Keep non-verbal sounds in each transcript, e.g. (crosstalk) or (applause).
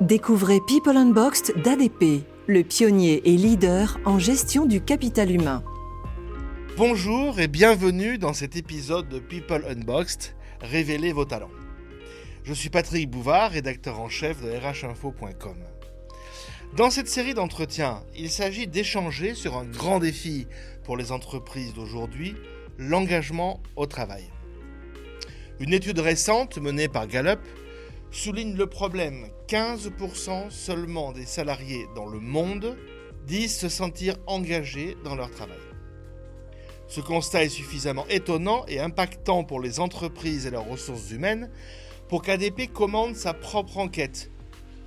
Découvrez People Unboxed d'ADP, le pionnier et leader en gestion du capital humain. Bonjour et bienvenue dans cet épisode de People Unboxed, Révélez vos talents. Je suis Patrick Bouvard, rédacteur en chef de rhinfo.com. Dans cette série d'entretiens, il s'agit d'échanger sur un grand défi pour les entreprises d'aujourd'hui, l'engagement au travail. Une étude récente menée par Gallup souligne le problème. 15% seulement des salariés dans le monde disent se sentir engagés dans leur travail. Ce constat est suffisamment étonnant et impactant pour les entreprises et leurs ressources humaines pour qu'ADP commande sa propre enquête.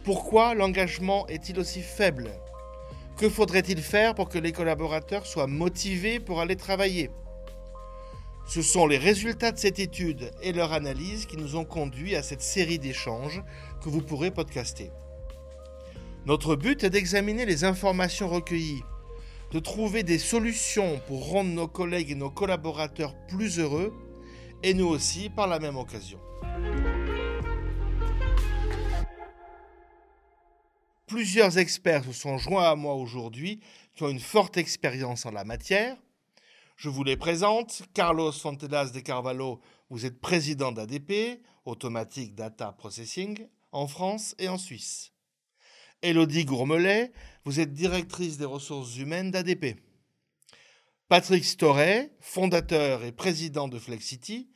Pourquoi l'engagement est-il aussi faible? Que faudrait-il faire pour que les collaborateurs soient motivés pour aller travailler? Ce sont les résultats de cette étude et leur analyse qui nous ont conduits à cette série d'échanges que vous pourrez podcaster. Notre but est d'examiner les informations recueillies, de trouver des solutions pour rendre nos collègues et nos collaborateurs plus heureux, et nous aussi par la même occasion. Plusieurs experts se sont joints à moi aujourd'hui qui ont une forte expérience en la matière. Je vous les présente. Carlos Fontelas de Carvalho, vous êtes président d'ADP, Automatic Data Processing, en France et en Suisse. Elodie Gourmelet, vous êtes directrice des ressources humaines d'ADP. Patrick Storet, fondateur et président de Flexity,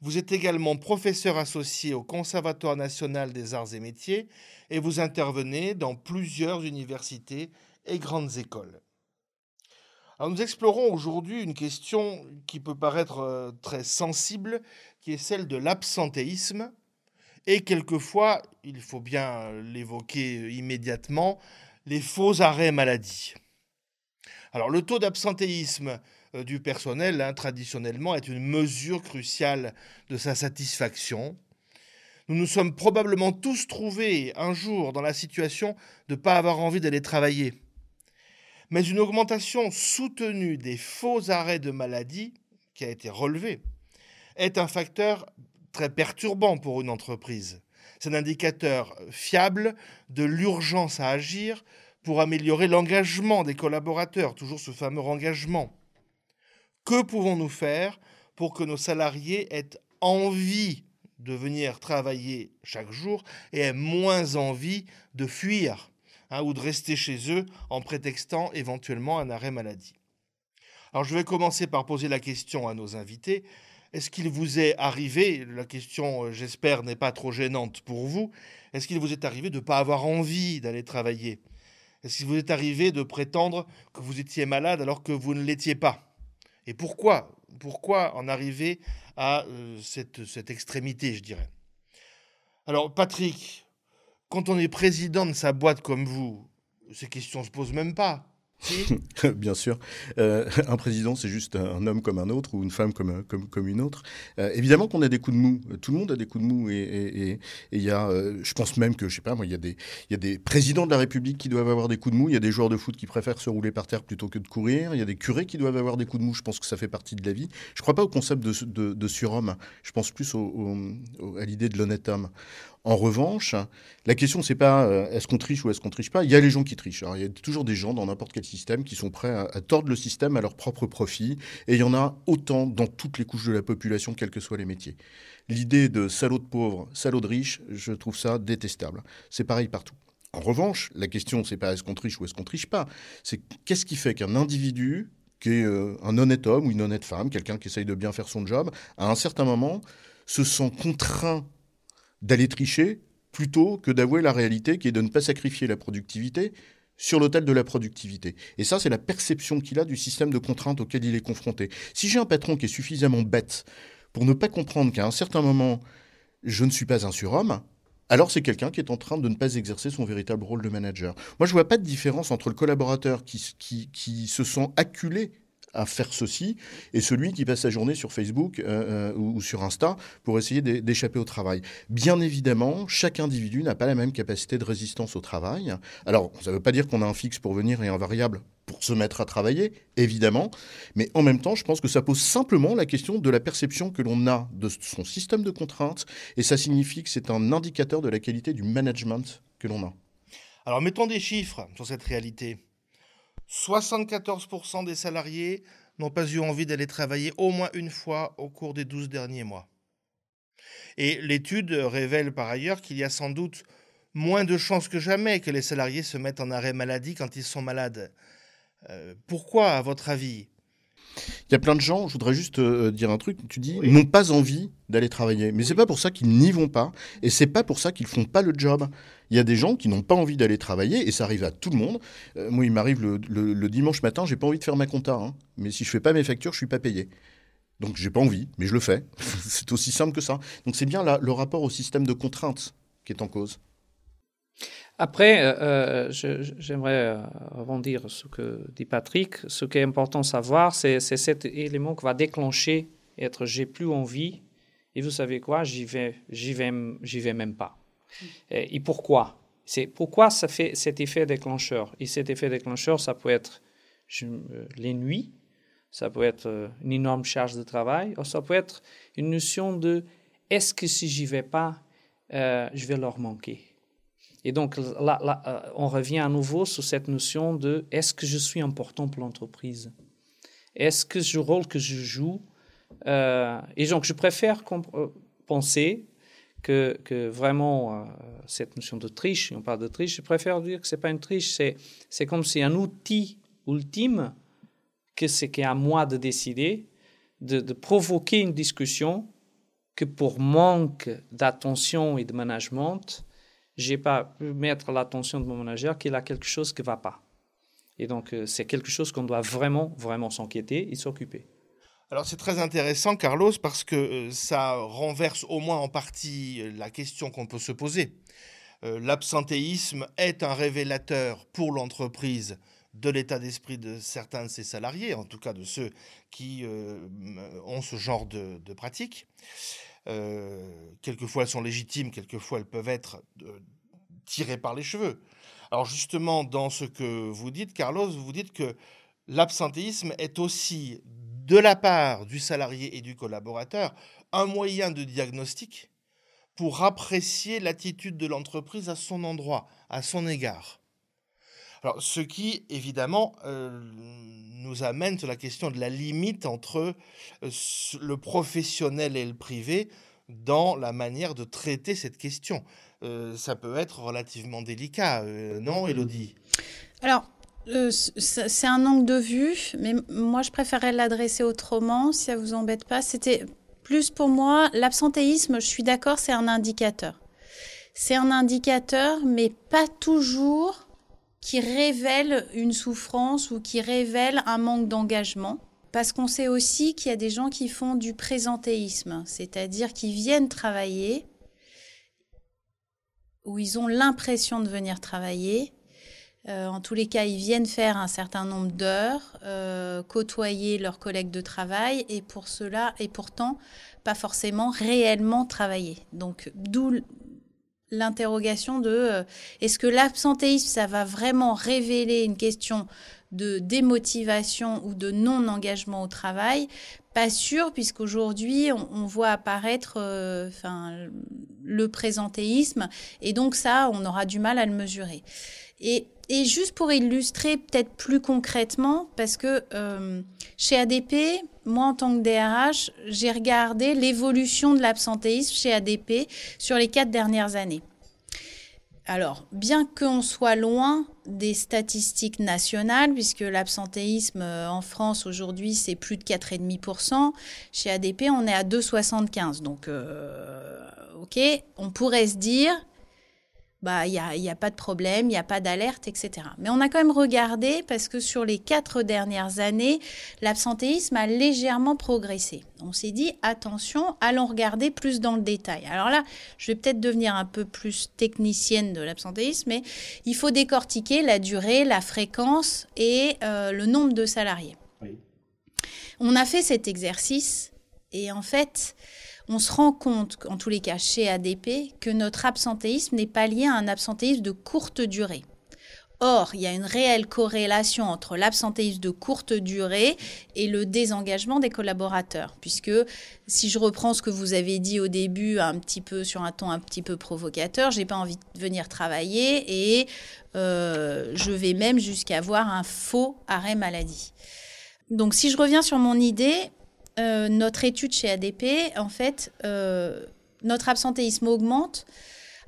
vous êtes également professeur associé au Conservatoire national des arts et métiers et vous intervenez dans plusieurs universités et grandes écoles. Alors nous explorons aujourd'hui une question qui peut paraître euh, très sensible, qui est celle de l'absentéisme. Et quelquefois, il faut bien l'évoquer immédiatement, les faux arrêts maladie. Alors le taux d'absentéisme euh, du personnel, hein, traditionnellement, est une mesure cruciale de sa satisfaction. Nous nous sommes probablement tous trouvés un jour dans la situation de ne pas avoir envie d'aller travailler mais une augmentation soutenue des faux arrêts de maladie, qui a été relevée, est un facteur très perturbant pour une entreprise. C'est un indicateur fiable de l'urgence à agir pour améliorer l'engagement des collaborateurs, toujours ce fameux engagement. Que pouvons-nous faire pour que nos salariés aient envie de venir travailler chaque jour et aient moins envie de fuir? Hein, ou de rester chez eux en prétextant éventuellement un arrêt maladie. Alors je vais commencer par poser la question à nos invités. Est-ce qu'il vous est arrivé, la question euh, j'espère n'est pas trop gênante pour vous, est-ce qu'il vous est arrivé de ne pas avoir envie d'aller travailler? Est-ce qu'il vous est arrivé de prétendre que vous étiez malade alors que vous ne l'étiez pas? Et pourquoi Pourquoi en arriver à euh, cette, cette extrémité, je dirais? Alors Patrick, quand on est président de sa boîte comme vous, ces questions ne se posent même pas. (laughs) Bien sûr. Euh, un président, c'est juste un homme comme un autre ou une femme comme, comme, une autre. Euh, évidemment qu'on a des coups de mou. Tout le monde a des coups de mou. Et il y a, euh, je pense même que, je sais pas, moi, il y, a des, y a des présidents de la République qui doivent avoir des coups de mou. Il y a des joueurs de foot qui préfèrent se rouler par terre plutôt que de courir. Il y a des curés qui doivent avoir des coups de mou. Je pense que ça fait partie de la vie. Je ne crois pas au concept de, surhomme. Je pense plus à l'idée de l'honnête homme. En revanche, la question, c'est pas euh, est-ce qu'on triche ou est-ce qu'on triche pas. Il y a les gens qui trichent. il y a toujours des gens dans n'importe quel système qui sont prêts à, tordre le système à leur propre profit. Et il y en a autant dans toutes les couches de la population, quels que soient les métiers. L'idée de salaud de pauvres, salaud de riches, je trouve ça détestable. C'est pareil partout. En revanche, la question, c'est pas est-ce qu'on triche ou est-ce qu'on triche pas. C'est qu'est-ce qui fait qu'un individu qui est euh, un honnête homme ou une honnête femme, quelqu'un qui essaye de bien faire son job, à un certain moment, se sent contraint d'aller tricher plutôt que d'avouer la réalité qui est de ne pas sacrifier la productivité sur l'autel de la productivité. Et ça, c'est la perception qu'il a du système de contraintes auquel il est confronté. Si j'ai un patron qui est suffisamment bête pour ne pas comprendre qu'à un certain moment, je ne suis pas un surhomme, alors c'est quelqu'un qui est en train de ne pas exercer son véritable rôle de manager. Moi, je ne vois pas de différence entre le collaborateur qui, qui, qui se sent acculé à faire ceci, et celui qui passe sa journée sur Facebook euh, euh, ou, sur Insta pour essayer d'échapper au travail. Bien évidemment, chaque individu n'a pas la même capacité de résistance au travail. Alors, ça ne veut pas dire qu'on a un fixe pour venir et un variable pour se mettre à travailler, évidemment, mais en même temps, je pense que ça pose simplement la question de la perception que l'on a de son système de contraintes, et ça signifie que c'est un indicateur de la qualité du management que l'on a. Alors mettons des chiffres sur cette réalité. 74% des salariés n'ont pas eu envie d'aller travailler au moins une fois au cours des 12 derniers mois. Et l'étude révèle par ailleurs qu'il y a sans doute moins de chances que jamais que les salariés se mettent en arrêt maladie quand ils sont malades. Euh, pourquoi, à votre avis? Il y a plein de gens, je voudrais juste euh, dire un truc, tu dis, n'ont pas envie d'aller travailler. Mais c'est pas pour ça qu'ils n'y vont pas, et c'est pas pour ça qu'ils font pas le job. Il y a des gens qui n'ont pas envie d'aller travailler, et ça arrive à tout le monde. Euh, moi, il m'arrive le, dimanche matin, j'ai pas envie de faire ma compta, hein. mais si je fais pas mes factures, je suis pas payé. Donc j'ai pas envie, mais je le fais. (laughs) c'est aussi simple que ça. Donc c'est bien là, le rapport au système de contraintes qui est en cause. Après, euh, euh, j'aimerais euh, rebondir sur ce que dit Patrick. Ce qui est important de savoir, c'est cet élément qui va déclencher être j'ai plus envie. Et vous savez quoi, j'y vais, j'y vais, j'y vais même pas. Et, pourquoi? C'est pourquoi ça fait cet effet déclencheur? Et cet effet déclencheur, ça peut être les nuits, ça peut être une énorme charge de travail, ou ça peut être une notion de est-ce que si j'y vais pas, je vais leur manquer? Et donc là, euh, on revient à nouveau sur cette notion de est-ce que je suis important pour l'entreprise? Est-ce que le rôle que je joue? Euh, Et donc je préfère euh, penser que, vraiment cette notion de triche, on parle de triche, je préfère dire que c'est pas une triche, c'est, comme si un outil ultime que c'est qu'à moi de décider, de, de provoquer une discussion que pour manque d'attention et de management, j'ai pas pu mettre l'attention de mon manager qu'il a quelque chose qui va pas. Et donc, euh, c'est quelque chose qu'on doit vraiment, vraiment s'inquiéter et s'occuper. Alors, c'est très intéressant, Carlos, parce que euh, ça renverse au moins en partie euh, la question qu'on peut se poser. L'absentéisme est un révélateur pour l'entreprise de l'état d'esprit de certains de ses salariés, en tout cas de ceux qui ont ce genre de, de pratique. Euh, quelquefois elles sont légitimes, quelquefois elles peuvent être euh, tirées par les cheveux. Alors justement, dans ce que vous dites, Carlos, vous dites que l'absentéisme est aussi, de la part du salarié et du collaborateur, un moyen de diagnostic pour apprécier l'attitude de l'entreprise à son endroit, à son égard. Alors, ce qui, évidemment, euh, nous amène sur la question de la limite entre euh, le professionnel et le privé dans la manière de traiter cette question. Euh, ça peut être relativement délicat, non, Elodie Alors, c'est un angle de vue, mais moi, je préférerais l'adresser autrement, si ça vous embête pas. C'était plus pour moi, l'absentéisme, je suis d'accord, c'est un indicateur. C'est un indicateur, mais pas toujours qui révèle une souffrance ou qui révèle un manque d'engagement. Parce qu'on sait aussi qu'il y a des gens qui font du présentéisme, c'est-à-dire qui viennent travailler, où ils ont l'impression de venir travailler. Euh, en tous les cas, ils viennent faire un certain nombre d'heures, euh, côtoyer leurs collègues de travail, et pour cela, et pourtant, pas forcément réellement travailler. Donc, d'où l'interrogation de euh, est-ce que l'absentéisme, ça va vraiment révéler une question de démotivation ou de non-engagement au travail? Pas sûr, puisqu'aujourd'hui, on, on voit apparaître euh, le présentéisme, et donc ça, on aura du mal à le mesurer. Et, et juste pour illustrer peut-être plus concrètement, parce que euh, chez ADP, moi en tant que DRH, j'ai regardé l'évolution de l'absentéisme chez ADP sur les quatre dernières années. Alors, bien qu'on soit loin des statistiques nationales, puisque l'absentéisme euh, en France aujourd'hui, c'est plus de 4,5%, chez ADP, on est à 2,75%. Donc, euh, OK, on pourrait se dire, bah, il n'y a, y a, pas de problème, il n'y a pas d'alerte, etc. Mais on a quand même regardé parce que sur les quatre dernières années, l'absentéisme a légèrement progressé. On s'est dit, attention, allons regarder plus dans le détail. Alors là, je vais peut-être devenir un peu plus technicienne de l'absentéisme, mais il faut décortiquer la durée, la fréquence et euh, le nombre de salariés. On a fait cet exercice et en fait, on se rend compte, en tous les cas chez ADP, que notre absentéisme n'est pas lié à un absentéisme de courte durée. Or, il y a une réelle corrélation entre l'absentéisme de courte durée et le désengagement des collaborateurs. Puisque si je reprends ce que vous avez dit au début, un petit peu sur un ton un petit peu provocateur, j'ai pas envie de venir travailler et euh, je vais même jusqu'à avoir un faux arrêt maladie. Donc, si je reviens sur mon idée, euh, notre étude chez ADP, en fait, euh, notre absentéisme augmente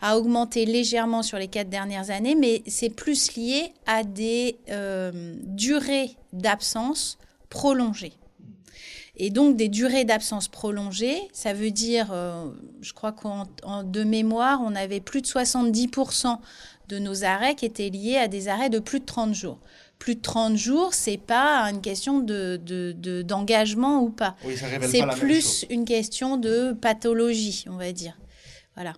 a augmenté légèrement sur les quatre dernières années, mais c'est plus lié à des euh, durées d'absence prolongées. Et donc des durées d'absence prolongées, ça veut dire, je crois qu'en de mémoire, on avait plus de 70% de nos arrêts qui étaient liés à des arrêts de plus de 30 jours. Plus de 30 jours, c'est pas une question de, d'engagement ou pas. c'est plus une question de pathologie, on va dire. Voilà.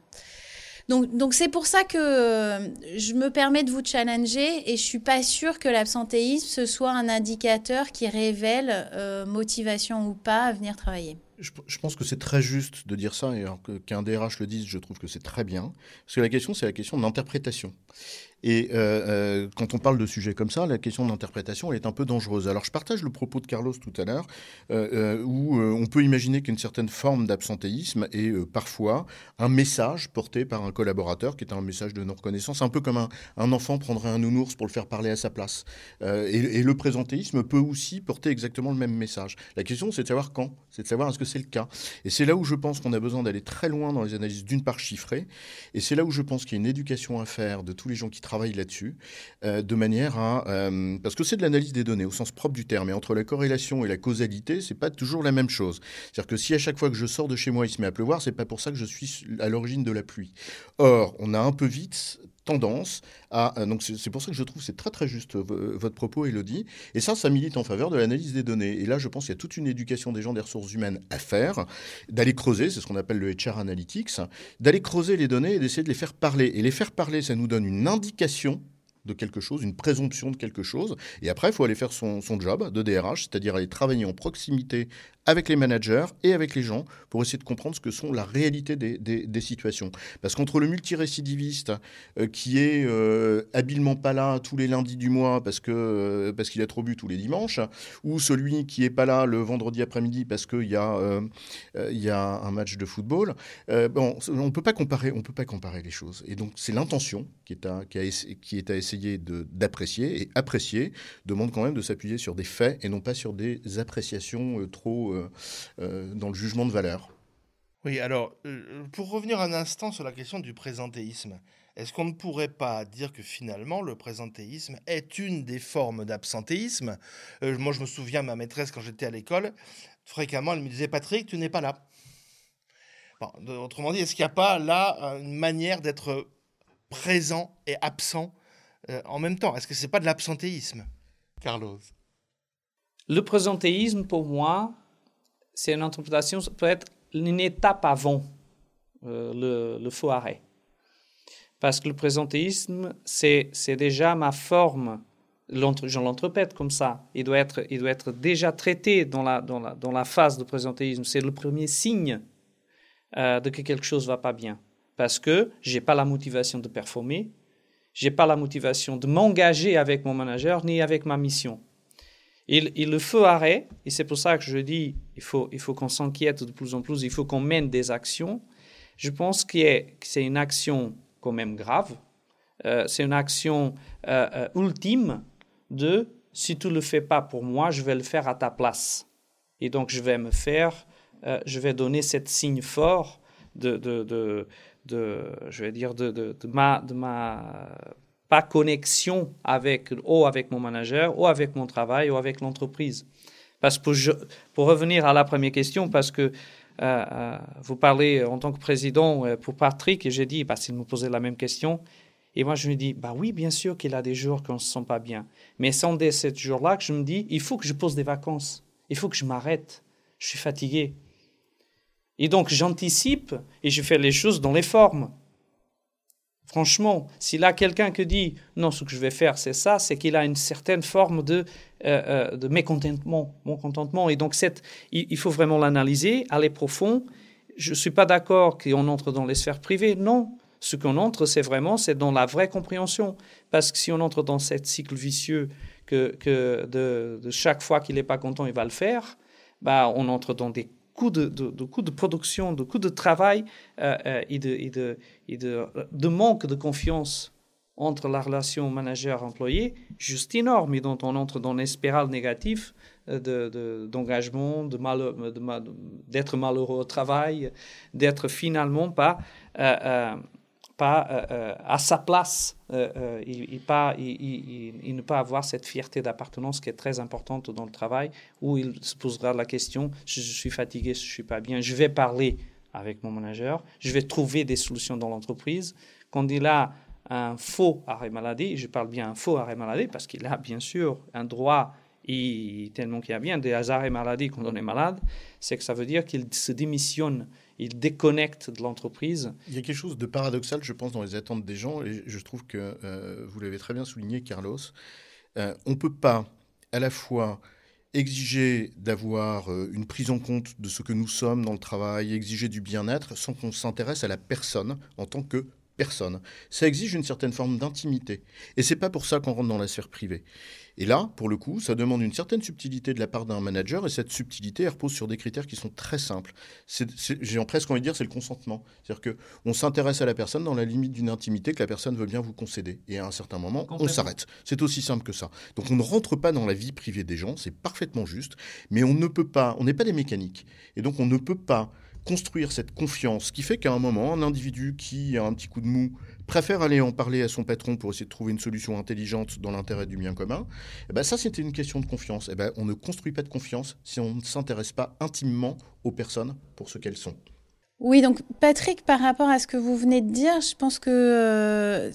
Donc, c'est pour ça que euh, je me permets de vous challenger et je suis pas sûre que l'absentéisme ce soit un indicateur qui révèle euh, motivation ou pas à venir travailler. Je, pense que c'est très juste de dire ça, et qu'un DRH le dise, je trouve que c'est très bien. Parce que la question, c'est la question d'interprétation. Et euh, euh, quand on parle de sujets comme ça, la question d'interprétation est un peu dangereuse. Alors je partage le propos de Carlos tout à l'heure, euh, où on peut imaginer qu'une certaine forme d'absentéisme est parfois un message porté par un collaborateur qui est un message de non-reconnaissance, un peu comme un, enfant prendrait un nounours pour le faire parler à sa place. Et, le présentéisme peut aussi porter exactement le même message. La question, c'est de savoir quand, c'est de savoir est-ce que c'est le cas. Et c'est là où je pense qu'on a besoin d'aller très loin dans les analyses d'une part chiffrées, et c'est là où je pense qu'il y a une éducation à faire de tous les gens qui travaille là-dessus, euh, de manière à... Euh, parce que c'est de l'analyse des données au sens propre du terme, et entre la corrélation et la causalité, c'est pas toujours la même chose. C'est-à-dire que si à chaque fois que je sors de chez moi, il se met à pleuvoir, c'est pas pour ça que je suis à l'origine de la pluie. Or, on a un peu vite tendance à... Euh, donc c'est pour ça que je trouve c'est très très juste votre propos, Elodie. Et ça, ça milite en faveur de l'analyse des données. Et là, je pense qu'il y a toute une éducation des gens des ressources humaines à faire, d'aller creuser, c'est ce qu'on appelle le HR Analytics, d'aller creuser les données et d'essayer de les faire parler. Et les faire parler, ça nous donne une indication de quelque chose, une présomption de quelque chose. Et après, il faut aller faire son, son job de DRH, c'est-à-dire aller travailler en proximité avec les managers et avec les gens pour essayer de comprendre ce que sont la réalité des, des, situations. Parce qu'entre le multirécidiviste euh, qui est euh, habilement pas là tous les lundis du mois parce que euh, parce qu'il a trop bu tous les dimanches, ou celui qui est pas là le vendredi après-midi parce qu'il y a il y a un match de football, bon, on peut pas comparer, on peut pas comparer les choses. Et donc c'est l'intention qui est à qui, qui est à essayer d'apprécier et apprécier demande quand même de s'appuyer sur des faits et non pas sur des appréciations trop euh, euh, dans le jugement de valeur. Oui, alors, euh, pour revenir un instant sur la question du présentéisme, est-ce qu'on ne pourrait pas dire que finalement le présentéisme est une des formes d'absentéisme? Moi, je me souviens, ma maîtresse, quand j'étais à l'école, fréquemment, elle me disait Patrick, tu n'es pas là. autrement dit, est-ce qu'il n'y a pas là une manière d'être présent et absent en même temps? Est-ce que ce n'est pas de l'absentéisme, Carlos Le présentéisme, pour moi, c'est une interprétation, ça peut être une étape avant euh, le, faux arrêt. Parce que le présentéisme, c'est, c'est déjà ma forme, je l'interprète comme ça. Il doit être, il doit être déjà traité dans la, dans la, dans la phase de présentéisme. C'est le premier signe euh, de que quelque chose ne va pas bien. Parce que je n'ai pas la motivation de performer, je n'ai pas la motivation de m'engager avec mon manager ni avec ma mission. Il, il le faut arrêt, et c'est pour ça que je dis il faut, il faut qu'on s'inquiète de plus en plus, il faut qu'on mène des actions. Je pense que c'est une action quand même grave, euh, c'est une action euh, euh, ultime de si tu ne le fais pas pour moi, je vais le faire à ta place. Et donc je vais me faire, je vais donner cette signe fort de, de, de, de je vais dire, de, de, ma, de ma pas connexion avec, ou avec mon manager, ou avec mon travail, ou avec l'entreprise. Parce que pour, revenir à la première question, parce que euh, euh, vous parlez en tant que président euh, pour Patrick, et j'ai dit, bah, s'il me posait la même question, et moi je me dis, bah oui, bien sûr qu'il a des jours qu'on ne se sent pas bien. Mais c'est dès ces jours-là que je me dis, il faut que je pose des vacances, il faut que je m'arrête, je suis fatigué. Et donc j'anticipe et je fais les choses dans les formes. Franchement, s'il a quelqu'un qui dit non, ce que je vais faire, c'est ça, c'est qu'il a une certaine forme de, euh, euh, de mécontentement, contentement. Et donc, cette, il, faut vraiment l'analyser, aller profond. Je ne suis pas d'accord qu'on entre dans les sphères privées. Non, Ce qu'on entre, c'est vraiment c'est dans la vraie compréhension. Parce que si on entre dans ce cycle vicieux que, que de, chaque fois qu'il n'est pas content, il va le faire, bah, on entre dans des coûts de, de, coûts de production, de coûts de travail euh, euh, et, de, de, de, de manque de confiance entre la relation manager-employé juste énorme et dont on entre dans une spirale négative euh, d'engagement, de, de d'être malheureux au travail, d'être finalement pas, euh, pas à sa place et, pas, il, ne pas avoir cette fierté d'appartenance qui est très importante dans le travail, où il se posera la question, je, je suis fatigué, je ne suis pas bien, je vais parler avec mon manager, je vais trouver des solutions dans l'entreprise. Quand il a un faux arrêt maladie, je parle bien un faux arrêt maladie parce qu'il a bien sûr un droit, et tellement qu'il y a bien des arrêts maladie quand on est malade, c'est que ça veut dire qu'il se démissionne, il déconnecte de l'entreprise. Il y a quelque chose de paradoxal, je pense, dans les attentes des gens, et je trouve que euh, vous l'avez très bien souligné, Carlos. Euh, on ne peut pas à la fois exiger d'avoir euh, une prise en compte de ce que nous sommes dans le travail, exiger du bien-être, sans qu'on s'intéresse à la personne en tant que personne. Ça exige une certaine forme d'intimité. Et c'est pas pour ça qu'on rentre dans la sphère privée. Et là, pour le coup, ça demande une certaine subtilité de la part d'un manager, et cette subtilité, elle repose sur des critères qui sont très simples. J'ai presque envie de dire, c'est le consentement. C'est-à-dire qu'on s'intéresse à la personne dans la limite d'une intimité que la personne veut bien vous concéder. Et à un certain moment, on s'arrête. C'est aussi simple que ça. Donc on ne rentre pas dans la vie privée des gens, c'est parfaitement juste, mais on ne peut pas, on n'est pas des mécaniques. Et donc on ne peut pas construire cette confiance qui fait qu'à un moment, un individu qui a un petit coup de mou préfère aller en parler à son patron pour essayer de trouver une solution intelligente dans l'intérêt du bien commun, eh ben ça c'était une question de confiance. Eh ben, on ne construit pas de confiance si on ne s'intéresse pas intimement aux personnes pour ce qu'elles sont. Oui, donc Patrick, par rapport à ce que vous venez de dire, je pense que euh,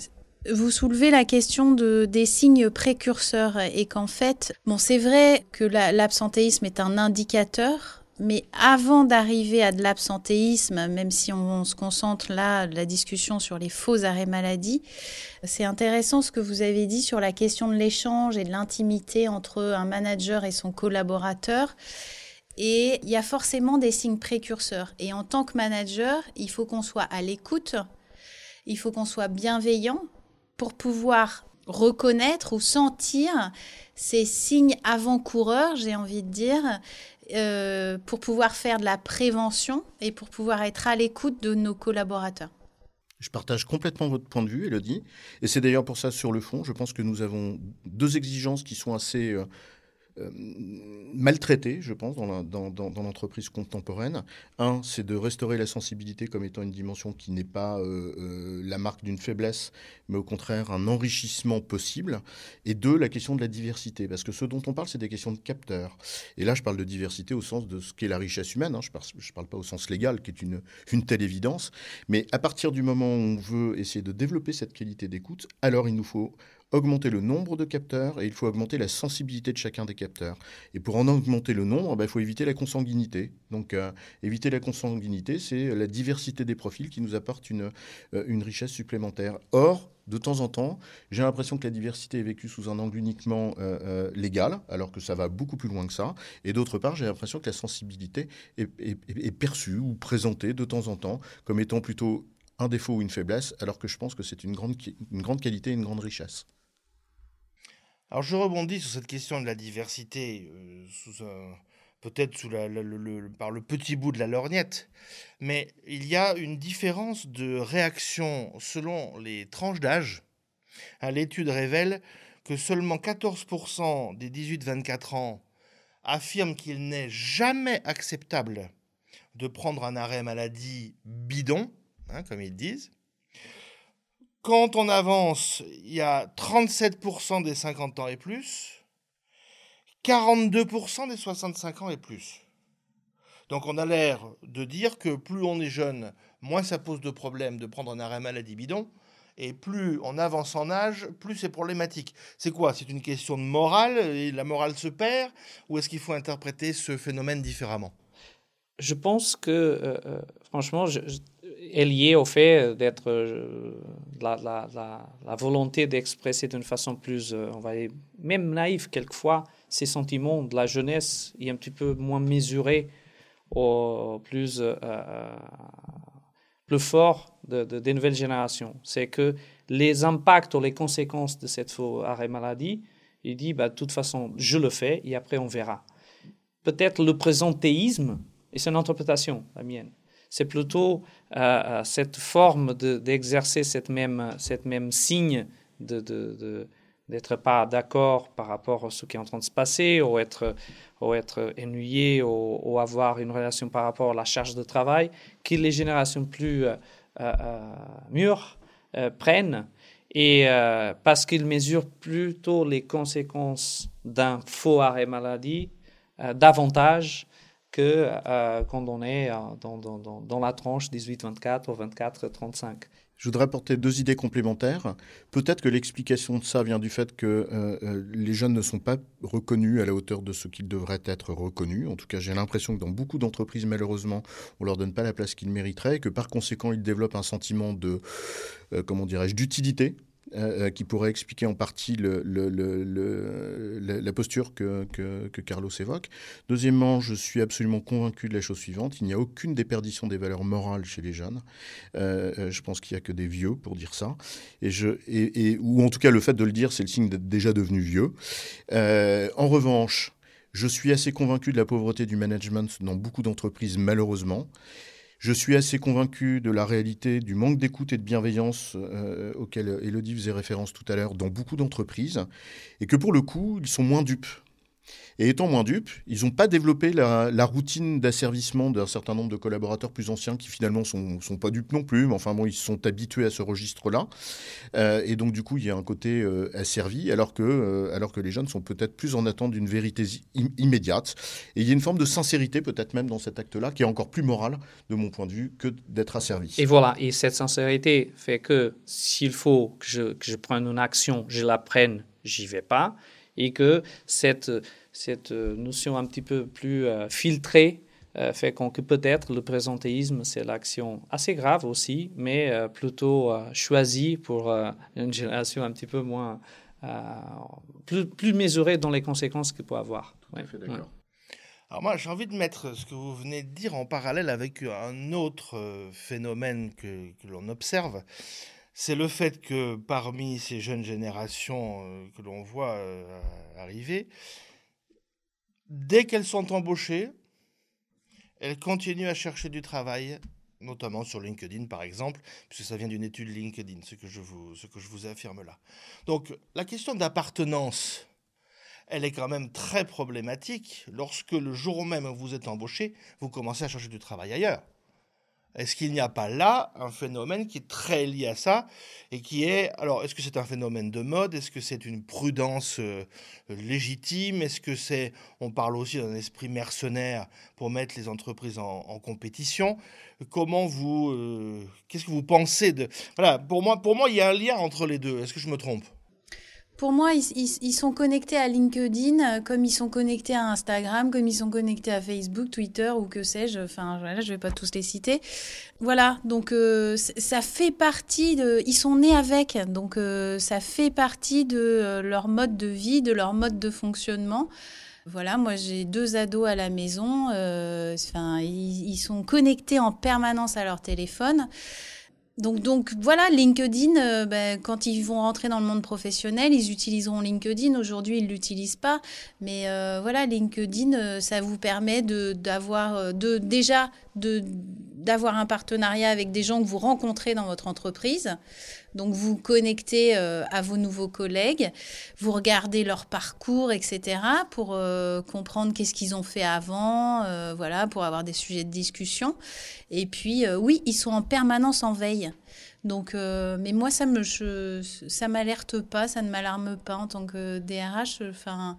vous soulevez la question de, des signes précurseurs et qu'en fait, bon, c'est vrai que l'absentéisme est un indicateur mais avant d'arriver à de l'absentéisme, même si on, se concentre là, la discussion sur les faux arrêts maladie, c'est intéressant ce que vous avez dit sur la question de l'échange et de l'intimité entre un manager et son collaborateur. Et il y a forcément des signes précurseurs. Et en tant que manager, il faut qu'on soit à l'écoute, il faut qu'on soit bienveillant pour pouvoir reconnaître ou sentir ces signes avant-coureurs, j'ai envie de dire, euh, pour pouvoir faire de la prévention et pour pouvoir être à l'écoute de nos collaborateurs. Je partage complètement votre point de vue, Elodie. Et c'est d'ailleurs pour ça, sur le fond, je pense que nous avons deux exigences qui sont assez euh, maltraité, je pense, dans l'entreprise contemporaine. Un, c'est de restaurer la sensibilité comme étant une dimension qui n'est pas euh, euh, la marque d'une faiblesse, mais au contraire un enrichissement possible. Et deux, la question de la diversité, parce que ce dont on parle, c'est des questions de capteurs. Et là, je parle de diversité au sens de ce qu'est la richesse humaine. Hein. Je ne parle, pas au sens légal, qui est une, une telle évidence. Mais à partir du moment où on veut essayer de développer cette qualité d'écoute, alors il nous faut augmenter le nombre de capteurs et il faut augmenter la sensibilité de chacun des capteurs. Et pour en augmenter le nombre, ben, il faut éviter la consanguinité. Donc euh, éviter la consanguinité, c'est la diversité des profils qui nous apporte une, euh, une richesse supplémentaire. Or, de temps en temps, j'ai l'impression que la diversité est vécue sous un angle uniquement euh, légal, alors que ça va beaucoup plus loin que ça. Et d'autre part, j'ai l'impression que la sensibilité est, perçue ou présentée de temps en temps comme étant plutôt un défaut ou une faiblesse, alors que je pense que c'est une grande qualité et une grande richesse. Alors je rebondis sur cette question de la diversité, euh, peut-être par le petit bout de la lorgnette, mais il y a une différence de réaction selon les tranches d'âge. Hein, l'étude révèle que seulement 14% des 18-24 ans affirment qu'il n'est jamais acceptable de prendre un arrêt maladie bidon, hein, comme ils disent, quand on avance, il y a 37% des 50 ans et plus, 42% des 65 ans et plus. Donc on a l'air de dire que plus on est jeune, moins ça pose de problème de prendre un arrêt maladie bidon, et plus on avance en âge, plus c'est problématique. C'est quoi? C'est une question de morale, et la morale se perd, ou est-ce qu'il faut interpréter ce phénomène différemment? Je pense que, euh, euh, franchement, je, est lié au fait d'être euh, la, volonté d'expresser d'une façon plus, euh, on va dire, même naïve quelquefois, ces sentiments de la jeunesse et un petit peu moins mesurés, au plus, euh, plus fort de, des nouvelles générations. C'est que les impacts ou les conséquences de cette faux arrêt maladie, il dit, bah, de toute façon, je le fais et après on verra. Peut-être le présentéisme, et c'est une interprétation, la mienne, c'est plutôt euh, euh, cette forme d'exercer cette, même, cette même signe de, de, d'être pas d'accord par rapport à ce qui est en train de se passer, ou être, ou être ennuyé, ou, avoir une relation par rapport à la charge de travail, que les générations plus euh, mûres prennent, et parce qu'ils mesurent plutôt les conséquences d'un faux arrêt maladie davantage que euh, quand on est euh, dans, la tranche 18-24 ou 24-35. Je voudrais apporter deux idées complémentaires. Peut-être que l'explication de ça vient du fait que euh, les jeunes ne sont pas reconnus à la hauteur de ce qu'ils devraient être reconnus. En tout cas, j'ai l'impression que dans beaucoup d'entreprises, malheureusement, on leur donne pas la place qu'ils mériteraient et que par conséquent, ils développent un sentiment de, comment dirais-je, d'utilité euh, euh, qui pourrait expliquer en partie la posture que, Carlos évoque. Deuxièmement, je suis absolument convaincu de la chose suivante il n'y a aucune déperdition des valeurs morales chez les jeunes. Euh, je pense qu'il n'y a que des vieux pour dire ça. Ou en tout cas, le fait de le dire, c'est le signe d'être déjà devenu vieux. en revanche, je suis assez convaincu de la pauvreté du management dans beaucoup d'entreprises, malheureusement. Je suis assez convaincu de la réalité du manque d'écoute et de bienveillance euh, auquel Elodie faisait référence tout à l'heure dans beaucoup d'entreprises, et que pour le coup, ils sont moins dupes. Et étant moins dupes, ils n'ont pas développé la, routine d'asservissement d'un certain nombre de collaborateurs plus anciens qui finalement sont, sont pas dupes non plus, mais enfin bon, ils sont habitués à ce registre-là. Euh, et donc du coup, il y a un côté euh, asservi, alors que, euh, alors que les jeunes sont peut-être plus en attente d'une vérité immédiate. Et il y a une forme de sincérité peut-être même dans cet acte-là qui est encore plus morale de mon point de vue que d'être asservi. Et voilà, et cette sincérité fait que s'il faut que je, que je prenne une action, je la prenne, j'y vais pas et que cette, cette notion un petit peu plus euh, filtrée euh, fait qu'on que peut-être le présentéisme, c'est l'action assez grave aussi, mais euh, plutôt choisie pour une génération un petit peu moins, plus, plus, mesurée dans les conséquences qu'il peut avoir. d'accord. Alors moi, j'ai envie de mettre ce que vous venez de dire en parallèle avec un autre phénomène que, que l'on observe, c'est le fait que parmi ces jeunes générations euh, que l'on voit euh, arriver, dès qu'elles sont embauchées, elles continuent à chercher du travail, notamment sur LinkedIn par exemple, puisque ça vient d'une étude LinkedIn, ce que, je vous, ce que je vous affirme là. Donc la question d'appartenance, elle est quand même très problématique lorsque le jour même où vous êtes embauché, vous commencez à chercher du travail ailleurs. Est-ce qu'il n'y a pas là un phénomène qui est très lié à ça et qui est, alors, est-ce que c'est un phénomène de mode? Est-ce que c'est une prudence euh, légitime? Est-ce que c'est, on parle aussi d'un esprit mercenaire pour mettre les entreprises en, compétition? Comment vous, euh, qu'est-ce que vous pensez de, voilà, pour moi, pour moi, il y a un lien entre les deux. Est-ce que je me trompe? Pour moi, ils, sont connectés à LinkedIn euh, comme ils sont connectés à Instagram, comme ils sont connectés à Facebook, Twitter ou que sais-je. Enfin, là, je vais pas tous les citer. Voilà, donc euh, ça fait partie de... Ils sont nés avec, donc euh, ça fait partie de leur mode de vie, de leur mode de fonctionnement. Voilà, moi j'ai deux ados à la maison. Enfin, ils, sont connectés en permanence à leur téléphone. Donc, voilà, LinkedIn, euh, ben, quand ils vont rentrer dans le monde professionnel, ils utiliseront LinkedIn. Aujourd'hui, ils l'utilisent pas, mais euh, voilà, LinkedIn, euh, ça vous permet de d'avoir de déjà de d'avoir un partenariat avec des gens que vous rencontrez dans votre entreprise. Donc vous connectez euh, à vos nouveaux collègues, vous regardez leur parcours, etc. pour euh, comprendre qu'est-ce qu'ils ont fait avant, euh, voilà, pour avoir des sujets de discussion. Et puis oui, ils sont en permanence en veille. Donc, mais moi, ça me, ça m'alerte pas, ça ne m'alarme pas en tant que DRH. Enfin,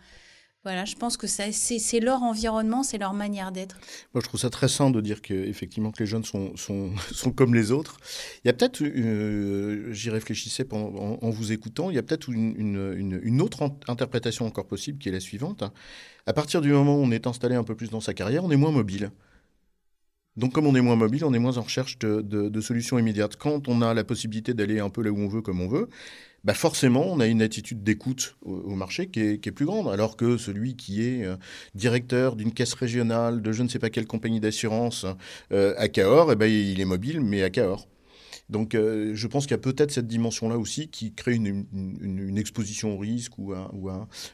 voilà, je pense que c'est leur environnement, c'est leur manière d'être. Moi, je trouve ça très sain de dire que, effectivement, que les jeunes sont, sont, (laughs) sont comme les autres. Il y a peut-être, euh, j'y réfléchissais en, vous écoutant, il y a peut-être une, une, une, autre interprétation encore possible qui est la suivante. À partir du moment où on est installé un peu plus dans sa carrière, on est moins mobile. Donc, comme on est moins mobile, on est moins en recherche de, solutions immédiates. Quand on a la possibilité d'aller un peu là où on veut, comme on veut, bah forcément, on a une attitude d'écoute au, marché qui est, qui est, plus grande, alors que celui qui est euh, directeur d'une caisse régionale de je ne sais pas quelle compagnie d'assurance euh, à Cahors, eh ben, il est mobile, mais à Cahors. Donc, euh, je pense qu'il y a peut-être cette dimension-là aussi qui crée une, exposition au risque ou à,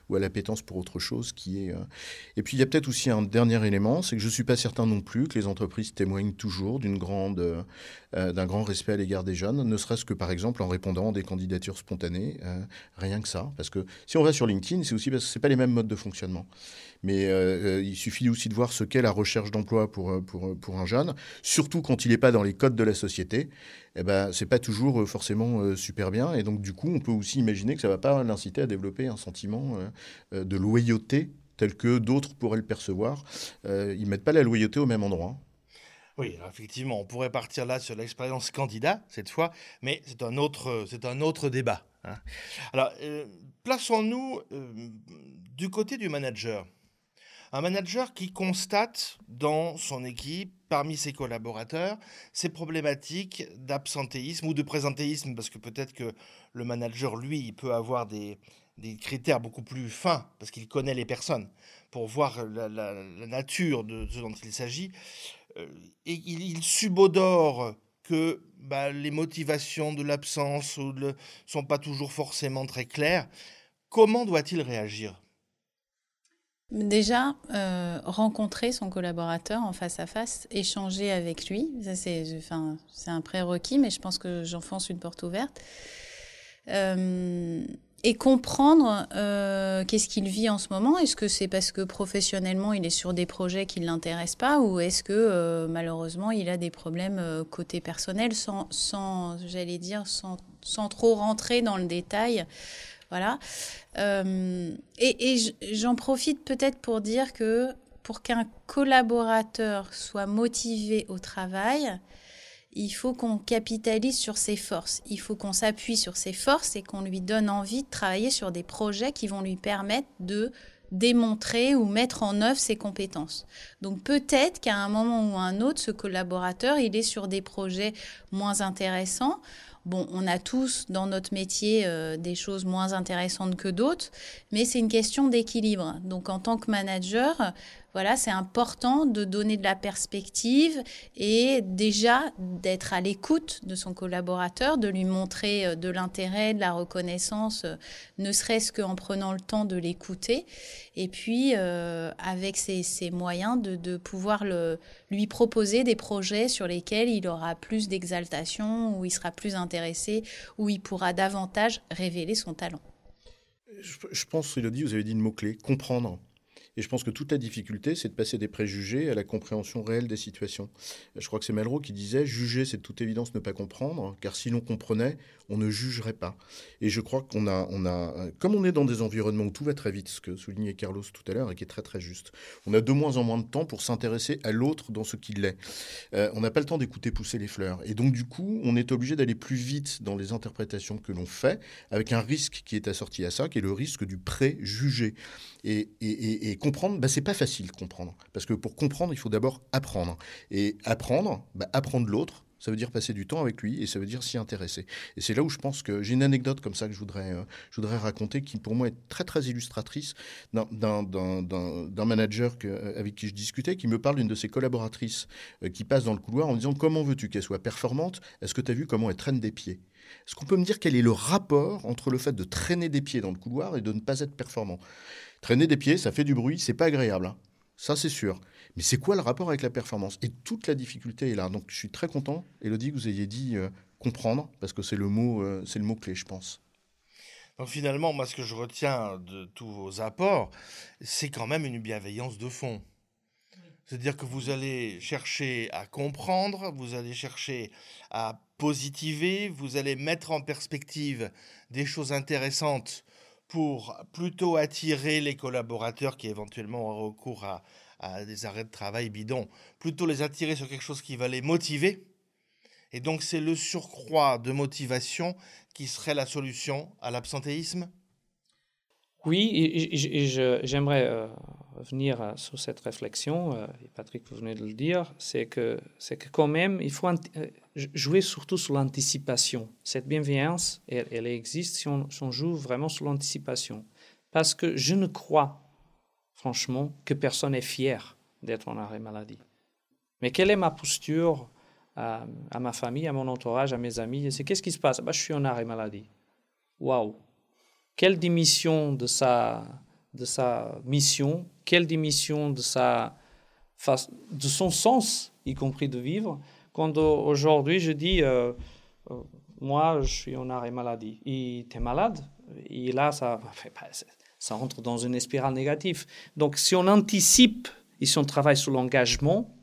ou, l'appétence pour autre chose qui est. Euh, et puis, il y a peut-être aussi un dernier élément, c'est que je ne suis pas certain non plus que les entreprises témoignent toujours d'une grande, euh, d'un grand respect à l'égard des jeunes, ne serait-ce que par exemple en répondant à des candidatures spontanées, rien que ça. Parce que si on va sur LinkedIn, c'est aussi parce que ce pas les mêmes modes de fonctionnement. Mais il suffit aussi de voir ce qu'est la recherche d'emploi pour, pour, pour un jeune, surtout quand il n'est pas dans les codes de la société eh ben, c'est pas toujours euh, forcément euh, super bien. Et donc, du coup, on peut aussi imaginer que ça va pas l'inciter à développer un sentiment euh, de loyauté tel que d'autres pourraient le percevoir. ils mettent pas la loyauté au même endroit. Oui, effectivement, on pourrait partir là sur l'expérience candidat cette fois, mais c'est un autre, c'est un autre débat. Hein. Alors, plaçons-nous du côté du manager. Un manager qui constate dans son équipe, parmi ses collaborateurs, ces problématiques d'absentéisme ou de présentéisme, parce que peut-être que le manager, lui, il peut avoir des, critères beaucoup plus fins, parce qu'il connaît les personnes, pour voir la, nature de ce dont il s'agit. Euh, et il, subodore que bah, les motivations de l'absence ne sont pas toujours forcément très claires. Comment doit-il réagir? Déjà, euh, rencontrer son collaborateur en face à face, échanger avec lui, ça c'est, un prérequis, mais je pense que j'enfonce une porte ouverte. Euh, et comprendre euh, qu'est-ce qu'il vit en ce moment. Est-ce que c'est parce que professionnellement il est sur des projets qui ne l'intéressent pas ou est-ce que malheureusement il a des problèmes côté personnel sans, sans j'allais dire, sans, sans trop rentrer dans le détail voilà. Euh, et, j'en profite peut-être pour dire que pour qu'un collaborateur soit motivé au travail, il faut qu'on capitalise sur ses forces. Il faut qu'on s'appuie sur ses forces et qu'on lui donne envie de travailler sur des projets qui vont lui permettre de démontrer ou mettre en œuvre ses compétences. Donc peut-être qu'à un moment ou un autre, ce collaborateur, il est sur des projets moins intéressants Bon, on a tous dans notre métier euh, des choses moins intéressantes que d'autres, mais c'est une question d'équilibre. Donc en tant que manager, voilà, c'est important de donner de la perspective et déjà d'être à l'écoute de son collaborateur, de lui montrer euh, de l'intérêt, de la reconnaissance, euh, ne serait-ce qu'en prenant le temps de l'écouter. Et puis, euh, avec ses, moyens, de, pouvoir lui proposer des projets sur lesquels il aura plus d'exaltation, où il sera plus intéressé, où il pourra davantage révéler son talent. Je, je pense, Elodie, vous avez dit le mot-clé, comprendre. Et je pense que toute la difficulté, c'est de passer des préjugés à la compréhension réelle des situations. Je crois que c'est Malraux qui disait Juger, c'est de toute évidence ne pas comprendre, car si l'on comprenait, on ne jugerait pas. Et je crois qu'on a, on a, comme on est dans des environnements où tout va très vite, ce que soulignait Carlos tout à l'heure et qui est très très juste, on a de moins en moins de temps pour s'intéresser à l'autre dans ce qu'il est. Euh, on n'a pas le temps d'écouter pousser les fleurs. Et donc, du coup, on est obligé d'aller plus vite dans les interprétations que l'on fait, avec un risque qui est assorti à ça, qui est le risque du préjugé. Et, comprendre, bah, c'est pas facile comprendre. Parce que pour comprendre, il faut d'abord apprendre. Et apprendre, bah, apprendre l'autre, ça veut dire passer du temps avec lui et ça veut dire s'y intéresser. Et c'est là où je pense que j'ai une anecdote comme ça que je voudrais, euh, je voudrais raconter qui pour moi est très très illustratrice d'un manager euh, avec qui je discutais qui me parle d'une de ses collaboratrices euh, qui passe dans le couloir en me disant comment veux-tu qu'elle soit performante? Est-ce que tu as vu comment elle traîne des pieds? Est-ce qu'on peut me dire quel est le rapport entre le fait de traîner des pieds dans le couloir et de ne pas être performant? Traîner des pieds, ça fait du bruit, c'est pas agréable. Hein. Ça, c'est sûr. Mais c'est quoi le rapport avec la performance? Et toute la difficulté est là. Donc, je suis très content, Elodie, que vous ayez dit euh, comprendre, parce que c'est le mot, euh, c'est le mot clé, je pense. Donc finalement, moi, ce que je retiens de tous vos apports, c'est quand même une bienveillance de fond. C'est-à-dire que vous allez chercher à comprendre, vous allez chercher à positiver, vous allez mettre en perspective des choses intéressantes pour plutôt attirer les collaborateurs qui éventuellement ont recours à, des arrêts de travail bidons, plutôt les attirer sur quelque chose qui va les motiver. Et donc c'est le surcroît de motivation qui serait la solution à l'absentéisme Oui, j'aimerais euh, venir euh, sur cette réflexion, euh, et Patrick, vous venez de le dire, c'est que, c'est que quand même, il faut jouer surtout sur l'anticipation. Cette bienveillance, elle, existe si on, joue vraiment sur l'anticipation. Parce que je ne crois, franchement, que personne n'est fier d'être en arrêt maladie. Mais quelle est ma posture à, ma famille, à mon entourage, à mes amis? C'est qu'est-ce qui se passe? Bah, Je suis en arrêt maladie. Waouh Quelle démission de sa, de sa mission, quelle démission de, sa, de son sens, y compris de vivre, quand aujourd'hui je dis, euh, euh, moi je suis en arrêt maladie, et tu malade, et là ça, ça rentre dans une spirale négative. Donc si on anticipe et si on travaille sur l'engagement,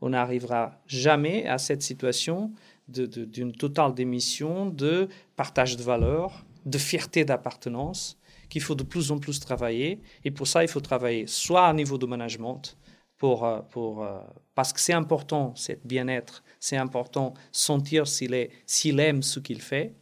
on n'arrivera jamais à cette situation d'une totale démission, de partage de valeurs, de fierté d'appartenance, qu'il faut de plus en plus travailler. Et pour ça, il faut travailler soit au niveau de management, pour, euh, pour, euh, parce que c'est important, c'est bien-être, c'est important sentir s'il aime ce qu'il fait,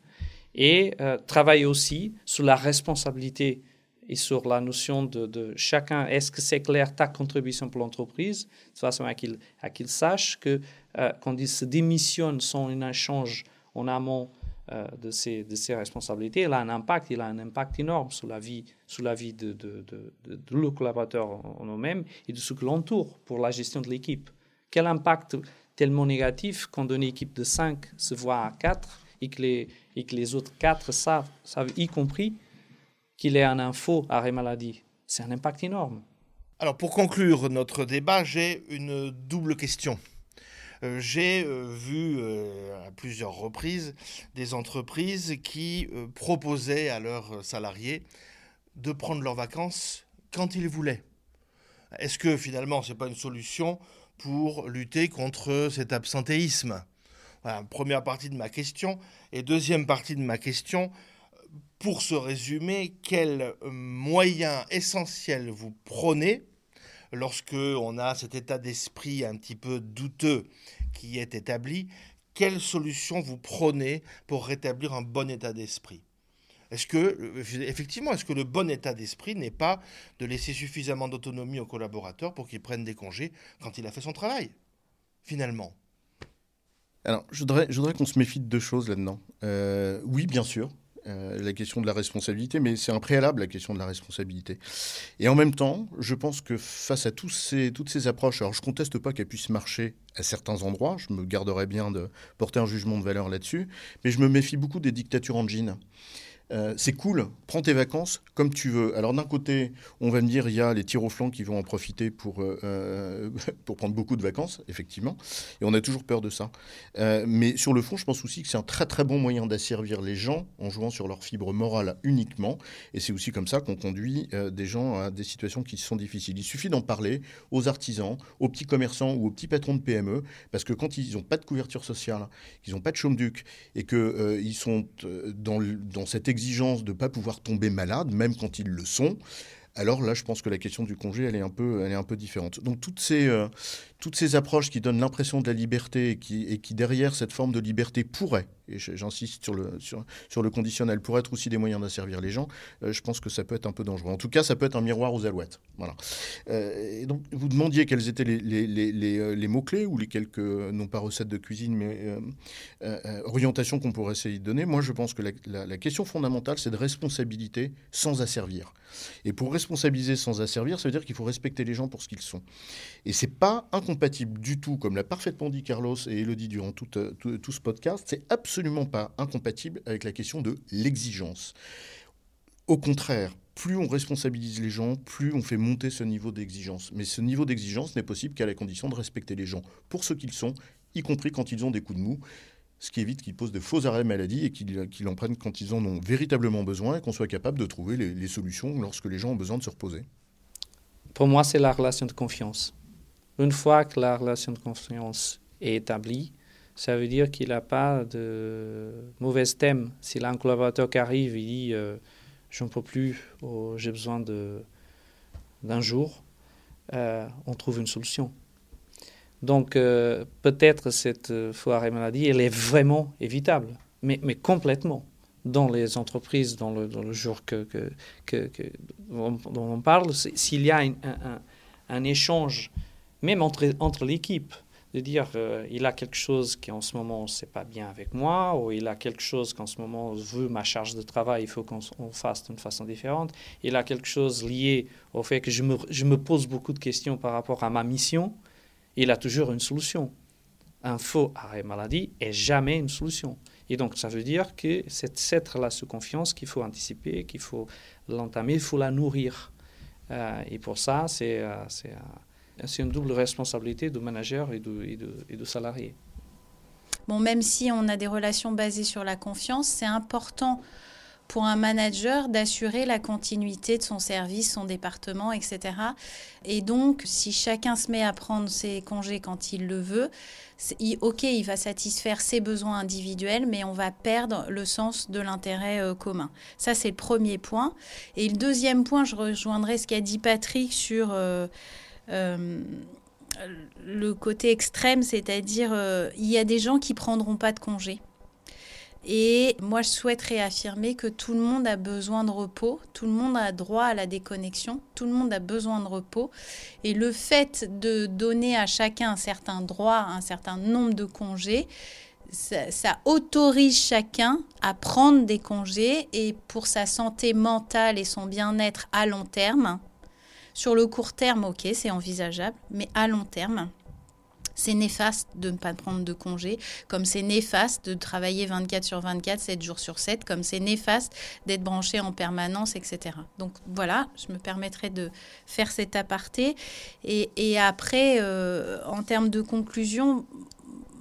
et euh, travailler aussi sur la responsabilité et sur la notion de, chacun, est-ce que c'est clair ta contribution pour l'entreprise, de façon à qu'il sache que euh, quand il se démissionne sans un échange en amont de, ses, de responsabilités, il a un impact, il a un impact énorme sur la vie, sur la vie de, de, de, de en eux-mêmes et de ce que l'entoure pour la gestion de l'équipe. Quel impact tellement négatif quand une équipe de 5 se voit à 4 et que les, et que les autres 4 savent, savent y compris qu'il ait un info arrêt maladie? C'est un impact énorme. Alors pour conclure notre débat, j'ai une double question. Euh, j'ai euh, vu euh, à plusieurs reprises des entreprises qui proposaient à leurs salariés de prendre leurs vacances quand ils voulaient. Est-ce que finalement ce n'est pas une solution pour lutter contre cet absentéisme? Voilà, Première partie de ma question. Et deuxième partie de ma question, pour se résumer, quels moyens essentiels vous prenez lorsque on a cet état d'esprit un petit peu douteux qui est établi Quelles solutions vous prenez pour rétablir un bon état d'esprit? Est-ce que, effectivement, est-ce que le bon état d'esprit n'est pas de laisser suffisamment d'autonomie aux collaborateurs pour qu'ils prennent des congés quand il a fait son travail, finalement? Alors, je voudrais, je voudrais qu'on se méfie de deux choses là-dedans. Euh, oui, bien sûr, euh, la question de la responsabilité, mais c'est un préalable la question de la responsabilité. Et en même temps, je pense que face à toutes ces approches, alors je conteste pas qu'elles puissent marcher à certains endroits, je me garderai bien de porter un jugement de valeur là-dessus, mais je me méfie beaucoup des dictatures en Chine. Euh, c'est cool, prends tes vacances comme tu veux. Alors d'un côté, on va me dire, il y a les tirs au flanc qui vont en profiter pour, euh, euh, (laughs) pour prendre beaucoup de vacances, effectivement, et on a toujours peur de ça. mais sur le fond, je pense aussi que c'est un très très bon moyen d'asservir les gens en jouant sur leur fibre morale uniquement, et c'est aussi comme ça qu'on conduit des gens à des situations qui sont difficiles. Il suffit d'en parler aux artisans, aux petits commerçants ou aux petits patrons de PME, parce que quand ils n'ont pas de couverture sociale, qu'ils n'ont pas de chôme-duc, et qu'ils sont dans, dans cette exigence de ne pas pouvoir tomber malade, même quand ils le sont, alors là, je pense que la question du congé, elle est un peu, elle est un peu différente. Donc toutes ces, euh, toutes ces approches qui donnent l'impression de la liberté et qui, derrière cette forme de liberté, pourraient, et j'insiste sur le, conditionnel, pourraient être aussi des moyens d'asservir les gens, euh, je pense que ça peut être un peu dangereux. En tout cas, ça peut être un miroir aux alouettes. Voilà. Euh, donc, vous demandiez quels étaient les, euh, mots-clés ou les quelques, non pas recettes de cuisine, mais orientations qu'on pourrait essayer de donner. Moi, je pense que la, question fondamentale, c'est de responsabilité sans asservir. Et pour responsabiliser sans asservir, ça veut dire qu'il faut respecter les gens pour ce qu'ils sont. Et c'est pas incompatible du tout, comme l'a parfaitement dit Carlos et Elodie durant tout, euh, tout, ce podcast, c'est absolument pas incompatible avec la question de l'exigence. Au contraire, plus on responsabilise les gens, plus on fait monter ce niveau d'exigence. Mais ce niveau d'exigence n'est possible qu'à la condition de respecter les gens pour ce qu'ils sont, y compris quand ils ont des coups de mou, ce qui évite qu'ils posent de faux arrêts maladie et qu'ils en prennent quand ils en ont véritablement besoin et qu'on soit capable de trouver les solutions lorsque les gens ont besoin de se reposer. Pour moi, c'est la relation de confiance. Une fois que la relation de confiance est établie, ça veut dire qu'il n'a pas de mauvais thème. S'il a un collaborateur qui arrive et dit euh, Je n'en peux plus, j'ai besoin d'un jour, euh, on trouve une solution. Donc euh, peut-être cette foire et maladie, elle est vraiment évitable, mais, complètement dans les entreprises, dans le, jour que, dont on parle, s'il y a un échange même entre, entre l'équipe, de dire euh, il a quelque chose qui en ce moment c'est pas bien avec moi, ou il a quelque chose qu'en ce moment veut ma charge de travail, il faut qu'on fasse d'une façon différente. Il a quelque chose lié au fait que je me, je me, pose beaucoup de questions par rapport à ma mission. Il a toujours une solution. un faux arrêt maladie est jamais une solution. Et donc, ça veut dire que c'est cette relation confiance qu'il faut anticiper, qu'il faut l'entamer, il faut la nourrir. Euh, et pour ça, c'est euh, euh, une double responsabilité du manager et du, et salarié. Bon, même si on a des relations basées sur la confiance, c'est important pour un manager d'assurer la continuité de son service, son département, etc. Et donc, si chacun se met à prendre ses congés quand il le veut, ok, il va satisfaire ses besoins individuels, mais on va perdre le sens de l'intérêt euh, commun. Ça, c'est le premier point. Et le deuxième point, je rejoindrai ce qu'a dit Patrick sur... Euh, le côté extrême, c'est-à-dire il y a des gens qui prendront pas de congés. Et moi, je souhaite réaffirmer que tout le monde a besoin de repos, tout le monde a droit à la déconnexion, tout le monde a besoin de repos. Et le fait de donner à chacun un certain droit, un certain nombre de congés, ça, autorise chacun à prendre des congés et pour sa santé mentale et son bien-être à long terme. Sur le court terme, ok, c'est envisageable, mais à long terme, c'est néfaste de ne pas prendre de congé, comme c'est néfaste de travailler 24 sur 24, 7 jours sur 7, comme c'est néfaste d'être branché en permanence, etc. Donc voilà, je me permettrai de faire cet aparté. Et, après, euh, en termes de conclusion,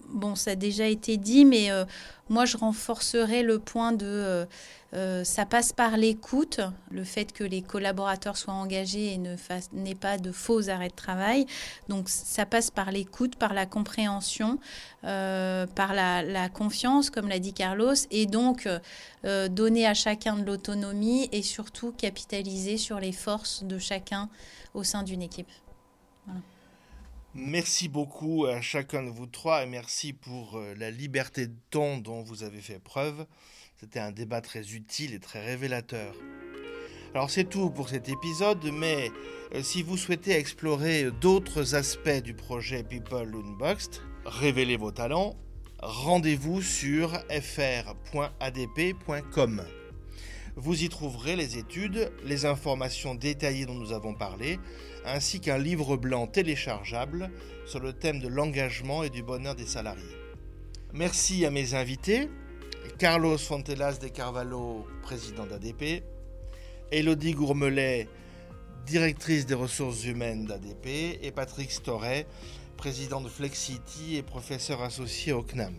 bon, ça a déjà été dit, mais euh, moi, je renforcerai le point de euh, euh, ça passe par l'écoute, le fait que les collaborateurs soient engagés et n'aient pas de faux arrêts de travail. Donc, ça passe par l'écoute, par la compréhension, par la, confiance, comme l'a dit Carlos, et donc donner à chacun de l'autonomie et surtout capitaliser sur les forces de chacun au sein d'une équipe. Merci beaucoup à chacun de vous trois et merci pour euh, la liberté de ton dont vous avez fait preuve. C'était un débat très utile et très révélateur. Alors c'est tout pour cet épisode, mais euh, si vous souhaitez explorer d'autres aspects du projet People Unboxed, révéler vos talents, rendez-vous sur fr.adp.com. Vous y trouverez les études, les informations détaillées dont nous avons parlé, ainsi qu'un livre blanc téléchargeable sur le thème de l'engagement et du bonheur des salariés. Merci à mes invités, Carlos Fontelas de Carvalho, président d'ADP, Elodie Gourmelet, directrice des ressources humaines d'ADP, et Patrick Storet, président de Flexity et professeur associé au CNAM.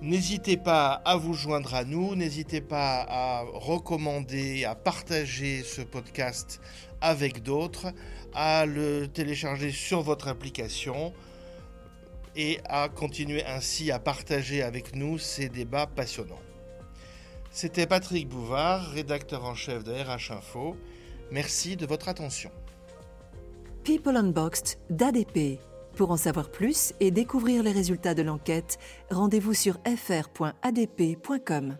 N'hésitez pas à vous joindre à nous, n'hésitez pas à recommander, à partager ce podcast avec d'autres, à le télécharger sur votre application et à continuer ainsi à partager avec nous ces débats passionnants. C'était Patrick Bouvard, rédacteur en chef de RH Info. Merci de votre attention. People Unboxed d'ADP. Pour en savoir plus et découvrir les résultats de l'enquête, rendez-vous sur fr.adp.com.